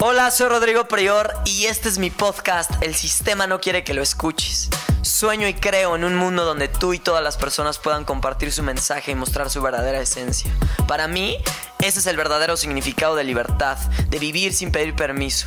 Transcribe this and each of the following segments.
Hola, soy Rodrigo Prior y este es mi podcast El sistema no quiere que lo escuches. Sueño y creo en un mundo donde tú y todas las personas puedan compartir su mensaje y mostrar su verdadera esencia. Para mí, ese es el verdadero significado de libertad, de vivir sin pedir permiso.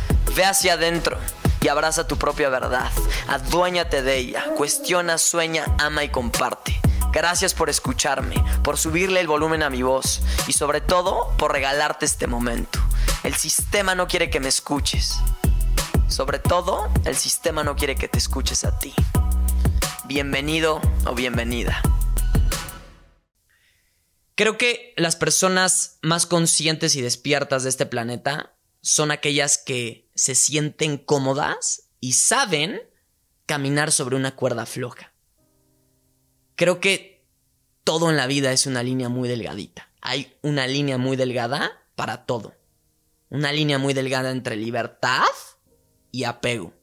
Ve hacia adentro y abraza tu propia verdad. Aduéñate de ella. Cuestiona, sueña, ama y comparte. Gracias por escucharme, por subirle el volumen a mi voz y sobre todo por regalarte este momento. El sistema no quiere que me escuches. Sobre todo, el sistema no quiere que te escuches a ti. Bienvenido o bienvenida. Creo que las personas más conscientes y despiertas de este planeta son aquellas que se sienten cómodas y saben caminar sobre una cuerda floja. Creo que todo en la vida es una línea muy delgadita. Hay una línea muy delgada para todo. Una línea muy delgada entre libertad y apego.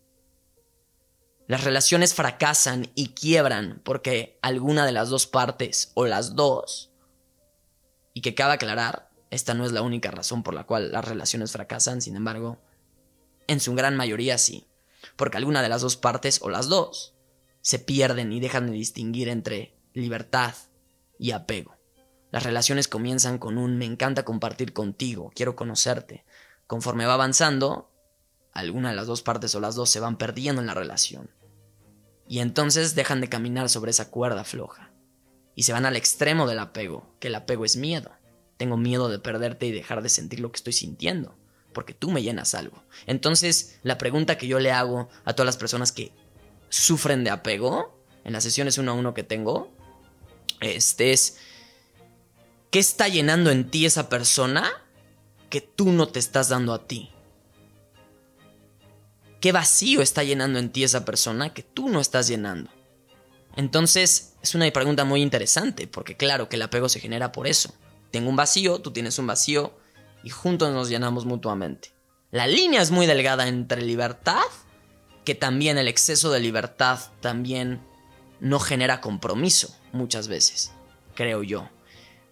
Las relaciones fracasan y quiebran porque alguna de las dos partes o las dos, y que cabe aclarar, esta no es la única razón por la cual las relaciones fracasan, sin embargo, en su gran mayoría sí, porque alguna de las dos partes o las dos se pierden y dejan de distinguir entre libertad y apego. Las relaciones comienzan con un me encanta compartir contigo, quiero conocerte. Conforme va avanzando, alguna de las dos partes o las dos se van perdiendo en la relación. Y entonces dejan de caminar sobre esa cuerda floja. Y se van al extremo del apego, que el apego es miedo. Tengo miedo de perderte y dejar de sentir lo que estoy sintiendo, porque tú me llenas algo. Entonces, la pregunta que yo le hago a todas las personas que sufren de apego, en las sesiones uno a uno que tengo, este es, ¿qué está llenando en ti esa persona que tú no te estás dando a ti? ¿Qué vacío está llenando en ti esa persona que tú no estás llenando? Entonces, es una pregunta muy interesante, porque claro que el apego se genera por eso tengo un vacío, tú tienes un vacío y juntos nos llenamos mutuamente. La línea es muy delgada entre libertad, que también el exceso de libertad también no genera compromiso muchas veces, creo yo.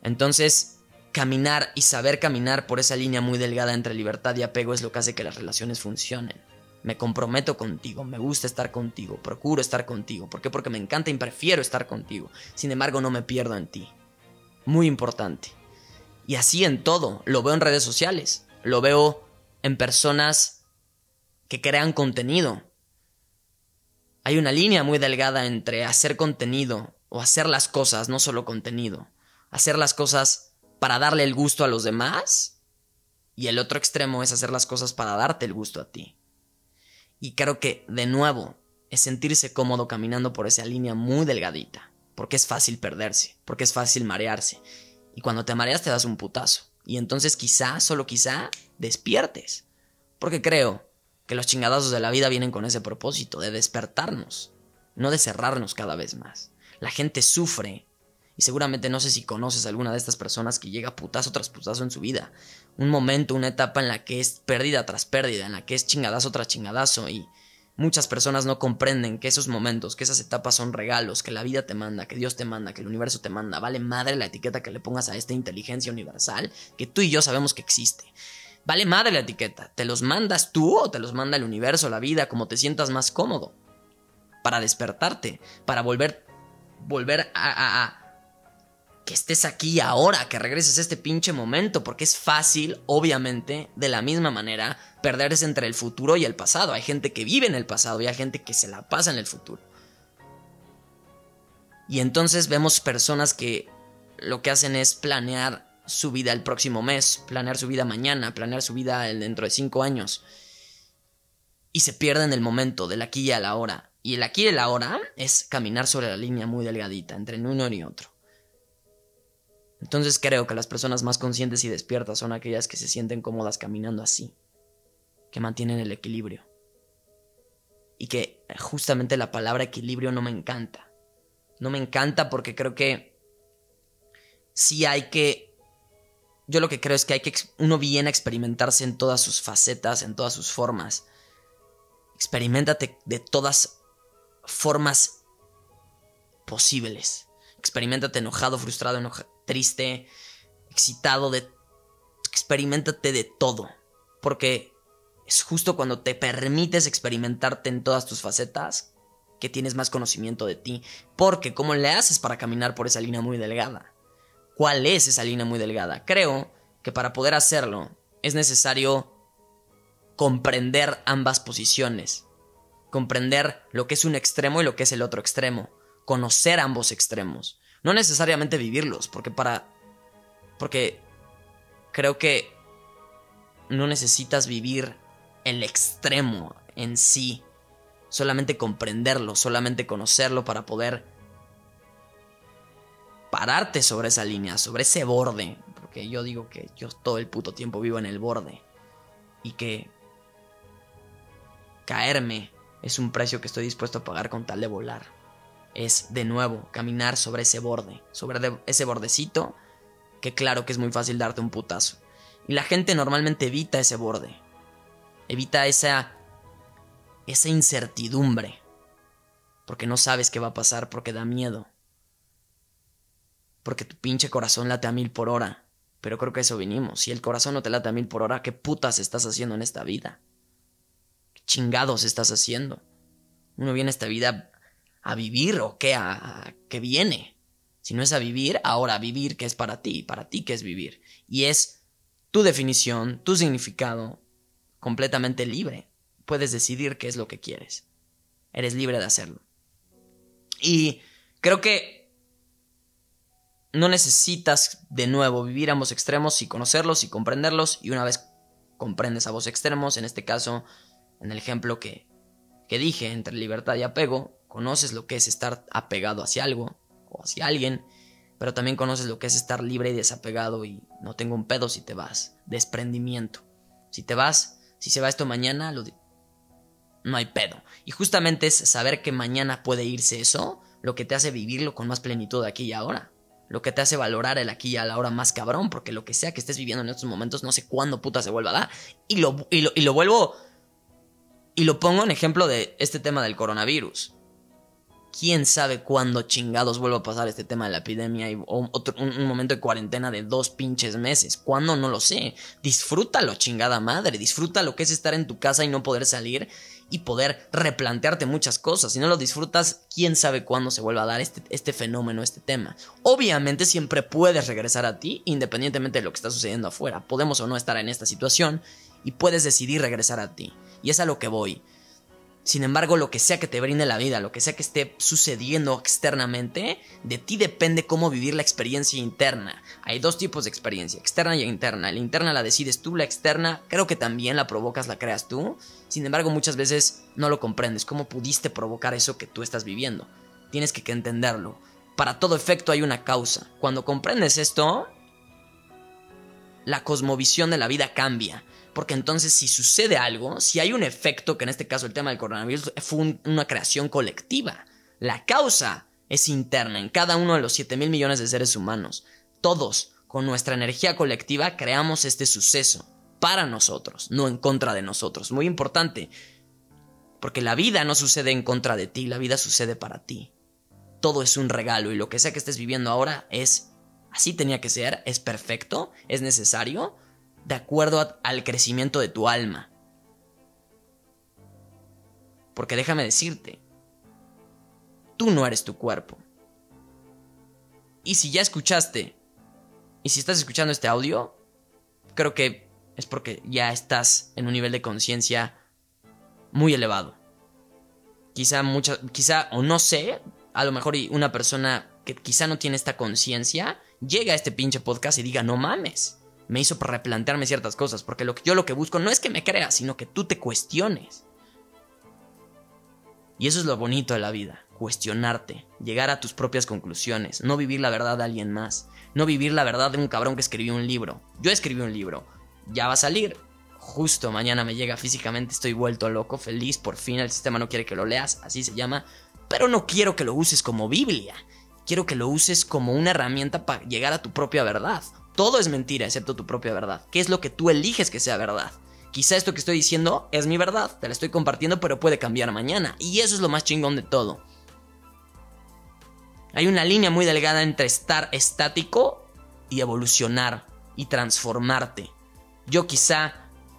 Entonces, caminar y saber caminar por esa línea muy delgada entre libertad y apego es lo que hace que las relaciones funcionen. Me comprometo contigo, me gusta estar contigo, procuro estar contigo. ¿Por qué? Porque me encanta y prefiero estar contigo. Sin embargo, no me pierdo en ti. Muy importante. Y así en todo. Lo veo en redes sociales. Lo veo en personas que crean contenido. Hay una línea muy delgada entre hacer contenido o hacer las cosas, no solo contenido. Hacer las cosas para darle el gusto a los demás. Y el otro extremo es hacer las cosas para darte el gusto a ti. Y creo que, de nuevo, es sentirse cómodo caminando por esa línea muy delgadita. Porque es fácil perderse, porque es fácil marearse. Y cuando te mareas te das un putazo. Y entonces quizá, solo quizá, despiertes. Porque creo que los chingadazos de la vida vienen con ese propósito, de despertarnos, no de cerrarnos cada vez más. La gente sufre. Y seguramente no sé si conoces a alguna de estas personas que llega putazo tras putazo en su vida. Un momento, una etapa en la que es pérdida tras pérdida, en la que es chingadazo tras chingadazo y Muchas personas no comprenden que esos momentos, que esas etapas son regalos, que la vida te manda, que Dios te manda, que el universo te manda. Vale madre la etiqueta que le pongas a esta inteligencia universal que tú y yo sabemos que existe. Vale madre la etiqueta. ¿Te los mandas tú o te los manda el universo, la vida, como te sientas más cómodo? Para despertarte, para volver, volver a, a que estés aquí ahora, que regreses a este pinche momento, porque es fácil, obviamente, de la misma manera, perderse entre el futuro y el pasado. Hay gente que vive en el pasado y hay gente que se la pasa en el futuro. Y entonces vemos personas que lo que hacen es planear su vida el próximo mes, planear su vida mañana, planear su vida dentro de cinco años. Y se pierden el momento del aquí y a la hora. Y el aquí y el ahora es caminar sobre la línea muy delgadita entre uno y otro. Entonces creo que las personas más conscientes y despiertas son aquellas que se sienten cómodas caminando así que mantienen el equilibrio. Y que justamente la palabra equilibrio no me encanta. No me encanta porque creo que sí hay que... Yo lo que creo es que hay que uno viene a experimentarse en todas sus facetas, en todas sus formas. Experimentate de todas formas posibles. Experimentate enojado, frustrado, triste, excitado, de... experimentate de todo. Porque es justo cuando te permites experimentarte en todas tus facetas que tienes más conocimiento de ti. Porque ¿cómo le haces para caminar por esa línea muy delgada? ¿Cuál es esa línea muy delgada? Creo que para poder hacerlo es necesario comprender ambas posiciones. Comprender lo que es un extremo y lo que es el otro extremo. Conocer ambos extremos. No necesariamente vivirlos, porque para... Porque creo que no necesitas vivir el extremo en sí. Solamente comprenderlo, solamente conocerlo para poder pararte sobre esa línea, sobre ese borde. Porque yo digo que yo todo el puto tiempo vivo en el borde. Y que caerme es un precio que estoy dispuesto a pagar con tal de volar. Es de nuevo caminar sobre ese borde, sobre ese bordecito, que claro que es muy fácil darte un putazo. Y la gente normalmente evita ese borde. Evita esa esa incertidumbre. Porque no sabes qué va a pasar, porque da miedo. Porque tu pinche corazón late a mil por hora. Pero creo que eso vinimos. Si el corazón no te late a mil por hora, ¿qué putas estás haciendo en esta vida? ¿Qué chingados estás haciendo? Uno viene a esta vida a vivir o qué, a, qué viene. Si no es a vivir, ahora a vivir, ¿qué es para ti? Para ti, ¿qué es vivir? Y es tu definición, tu significado, completamente libre. Puedes decidir qué es lo que quieres. Eres libre de hacerlo. Y creo que no necesitas de nuevo vivir ambos extremos y conocerlos y comprenderlos. Y una vez comprendes ambos extremos, en este caso, en el ejemplo que, que dije, entre libertad y apego, conoces lo que es estar apegado hacia algo o hacia alguien, pero también conoces lo que es estar libre y desapegado y no tengo un pedo si te vas. Desprendimiento. Si te vas, si se va esto mañana, lo no hay pedo. Y justamente es saber que mañana puede irse eso lo que te hace vivirlo con más plenitud aquí y ahora. Lo que te hace valorar el aquí y la hora más cabrón, porque lo que sea que estés viviendo en estos momentos, no sé cuándo puta se vuelva a dar. Y lo, y lo, y lo vuelvo. Y lo pongo en ejemplo de este tema del coronavirus quién sabe cuándo chingados vuelva a pasar este tema de la epidemia y un, momento de cuarentena de dos pinches meses. ¿Cuándo? No lo sé. Disfrútalo, chingada madre. Disfruta lo que es estar en tu casa y no poder salir y poder replantearte muchas cosas. Si no lo disfrutas, quién sabe cuándo se vuelva a dar este, este fenómeno, este tema. Obviamente siempre puedes regresar a ti, independientemente de lo que está sucediendo afuera. Podemos o no estar en esta situación y puedes decidir regresar a ti. Y es a lo que voy. Sin embargo, lo que sea que te brinde la vida, lo que sea que esté sucediendo externamente, de ti depende cómo vivir la experiencia interna. Hay dos tipos de experiencia, externa y interna. La interna la decides tú, la externa creo que también la provocas, la creas tú. Sin embargo, muchas veces no lo comprendes, cómo pudiste provocar eso que tú estás viviendo. Tienes que entenderlo. Para todo efecto hay una causa. Cuando comprendes esto, la cosmovisión de la vida cambia. Porque entonces si sucede algo, si hay un efecto, que en este caso el tema del coronavirus fue una creación colectiva, la causa es interna en cada uno de los 7 mil millones de seres humanos. Todos, con nuestra energía colectiva, creamos este suceso para nosotros, no en contra de nosotros. Muy importante, porque la vida no sucede en contra de ti, la vida sucede para ti. Todo es un regalo y lo que sea que estés viviendo ahora es así tenía que ser, es perfecto, es necesario, de acuerdo al crecimiento de tu alma. Porque déjame decirte, tú no eres tu cuerpo. Y si ya escuchaste, y si estás escuchando este audio, creo que es porque ya estás en un nivel de conciencia muy elevado. Quizá mucha, quizá, o no sé, a lo mejor una persona que quizá no tiene esta conciencia, llega a este pinche podcast y diga, no mames me hizo replantearme ciertas cosas, porque yo lo que busco no es que me creas, sino que tú te cuestiones. Y eso es lo bonito de la vida, cuestionarte, llegar a tus propias conclusiones, no vivir la verdad de alguien más, no vivir la verdad de un cabrón que escribió un libro. Yo escribí un libro, ya va a salir, justo mañana me llega físicamente, estoy vuelto loco, feliz, por fin el sistema no quiere que lo leas, así se llama, pero no quiero que lo uses como Biblia, quiero que lo uses como una herramienta para llegar a tu propia verdad. Todo es mentira excepto tu propia verdad. ¿Qué es lo que tú eliges que sea verdad? Quizá esto que estoy diciendo es mi verdad, te la estoy compartiendo, pero puede cambiar mañana. Y eso es lo más chingón de todo. Hay una línea muy delgada entre estar estático y evolucionar y transformarte. Yo quizá,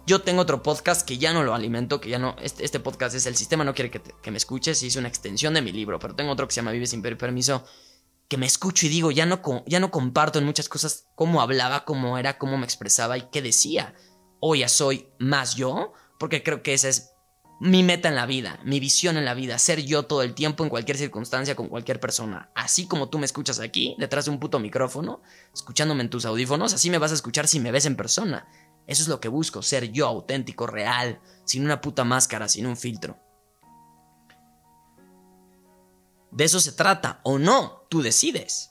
yo tengo otro podcast que ya no lo alimento, que ya no, este, este podcast es El Sistema no quiere que, me escuches y es una extensión de mi libro, pero tengo otro que se llama Vive sin permiso, que me escucho y digo, ya no, ya no comparto en muchas cosas cómo hablaba, cómo era, cómo me expresaba y qué decía. Hoy ya soy más yo, porque creo que esa es mi meta en la vida, mi visión en la vida, ser yo todo el tiempo en cualquier circunstancia con cualquier persona. Así como tú me escuchas aquí, detrás de un puto micrófono, escuchándome en tus audífonos, así me vas a escuchar si me ves en persona. Eso es lo que busco, ser yo auténtico, real, sin una puta máscara, sin un filtro. De eso se trata, o no, tú decides.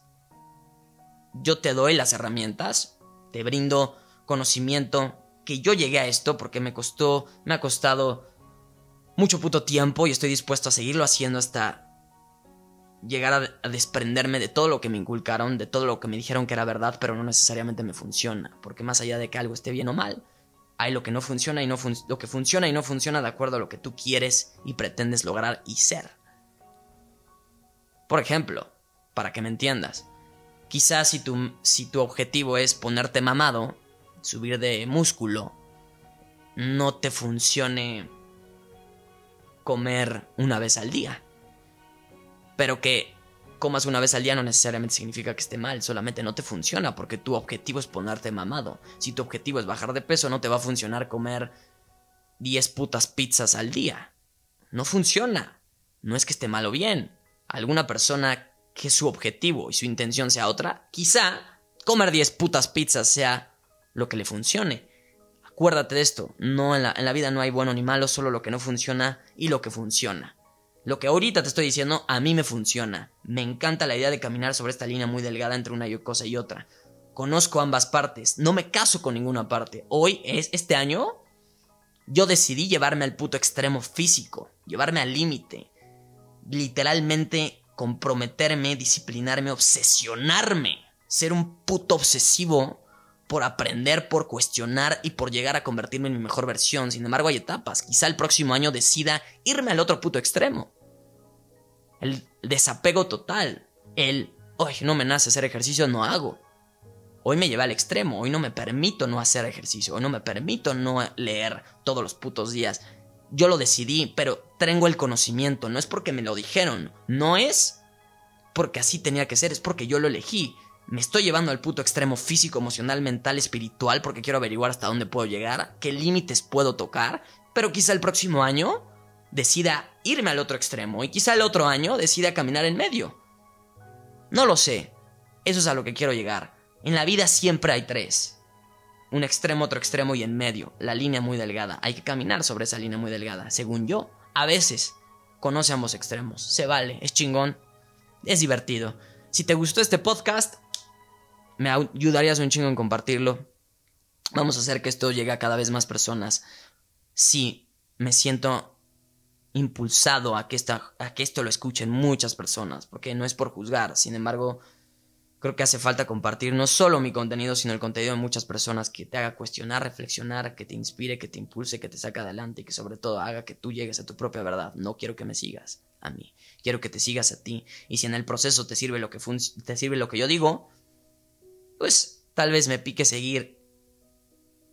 Yo te doy las herramientas, te brindo conocimiento, que yo llegué a esto porque me costó, me ha costado mucho puto tiempo y estoy dispuesto a seguirlo haciendo hasta llegar a, desprenderme de todo lo que me inculcaron, de todo lo que me dijeron que era verdad, pero no necesariamente me funciona, porque más allá de que algo esté bien o mal, hay lo que no funciona y no lo que funciona y no funciona de acuerdo a lo que tú quieres y pretendes lograr y ser. Por ejemplo, para que me entiendas, quizás si tu, si tu objetivo es ponerte mamado, subir de músculo, no te funcione comer una vez al día. Pero que comas una vez al día no necesariamente significa que esté mal, solamente no te funciona porque tu objetivo es ponerte mamado. Si tu objetivo es bajar de peso, no te va a funcionar comer 10 putas pizzas al día. No funciona. No es que esté mal o bien. Alguna persona que su objetivo y su intención sea otra, quizá comer 10 putas pizzas sea lo que le funcione. Acuérdate de esto, no en la, en la vida no hay bueno ni malo, solo lo que no funciona y lo que funciona. Lo que ahorita te estoy diciendo, a mí me funciona. Me encanta la idea de caminar sobre esta línea muy delgada entre una cosa y otra. Conozco ambas partes, no me caso con ninguna parte. Hoy es este año yo decidí llevarme al puto extremo físico, llevarme al límite. Literalmente comprometerme, disciplinarme, obsesionarme, ser un puto obsesivo por aprender, por cuestionar y por llegar a convertirme en mi mejor versión. Sin embargo, hay etapas. Quizá el próximo año decida irme al otro puto extremo. El desapego total. El, hoy no me nace hacer ejercicio, no hago. Hoy me lleva al extremo. Hoy no me permito no hacer ejercicio. Hoy no me permito no leer todos los putos días. Yo lo decidí, pero tengo el conocimiento. No es porque me lo dijeron. No es porque así tenía que ser. Es porque yo lo elegí me estoy llevando al puto extremo físico, emocional, mental, espiritual, porque quiero averiguar hasta dónde puedo llegar, qué límites puedo tocar, pero quizá el próximo año decida irme al otro extremo y quizá el otro año decida caminar en medio. No lo sé. Eso es a lo que quiero llegar. En la vida siempre hay tres. Un extremo, otro extremo y en medio. La línea muy delgada. Hay que caminar sobre esa línea muy delgada. Según yo, a veces conoce ambos extremos. Se vale, es chingón, es divertido. Si te gustó este podcast, me ayudarías un chingo en compartirlo. Vamos a hacer que esto llegue a cada vez más personas. Sí, me siento impulsado a que, a que esto lo escuchen muchas personas, porque no es por juzgar, sin embargo, creo que hace falta compartir no solo mi contenido, sino el contenido de muchas personas que te haga cuestionar, reflexionar, que te inspire, que te impulse, que te saque adelante y que sobre todo haga que tú llegues a tu propia verdad. No quiero que me sigas a mí, quiero que te sigas a ti. Y si en el proceso te sirve lo que, te sirve lo que yo digo, pues tal vez me pique seguir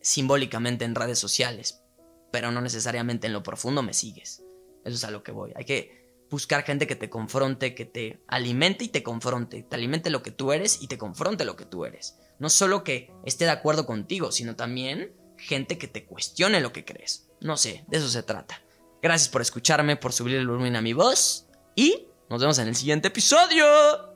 simbólicamente en redes sociales, pero no necesariamente en lo profundo me sigues. Eso es a lo que voy. Hay que buscar gente que te confronte, que te alimente y te confronte, te alimente lo que tú eres y te confronte lo que tú eres. No solo que esté de acuerdo contigo, sino también gente que te cuestione lo que crees. No sé, de eso se trata. Gracias por escucharme, por subir el volumen a mi voz y nos vemos en el siguiente episodio.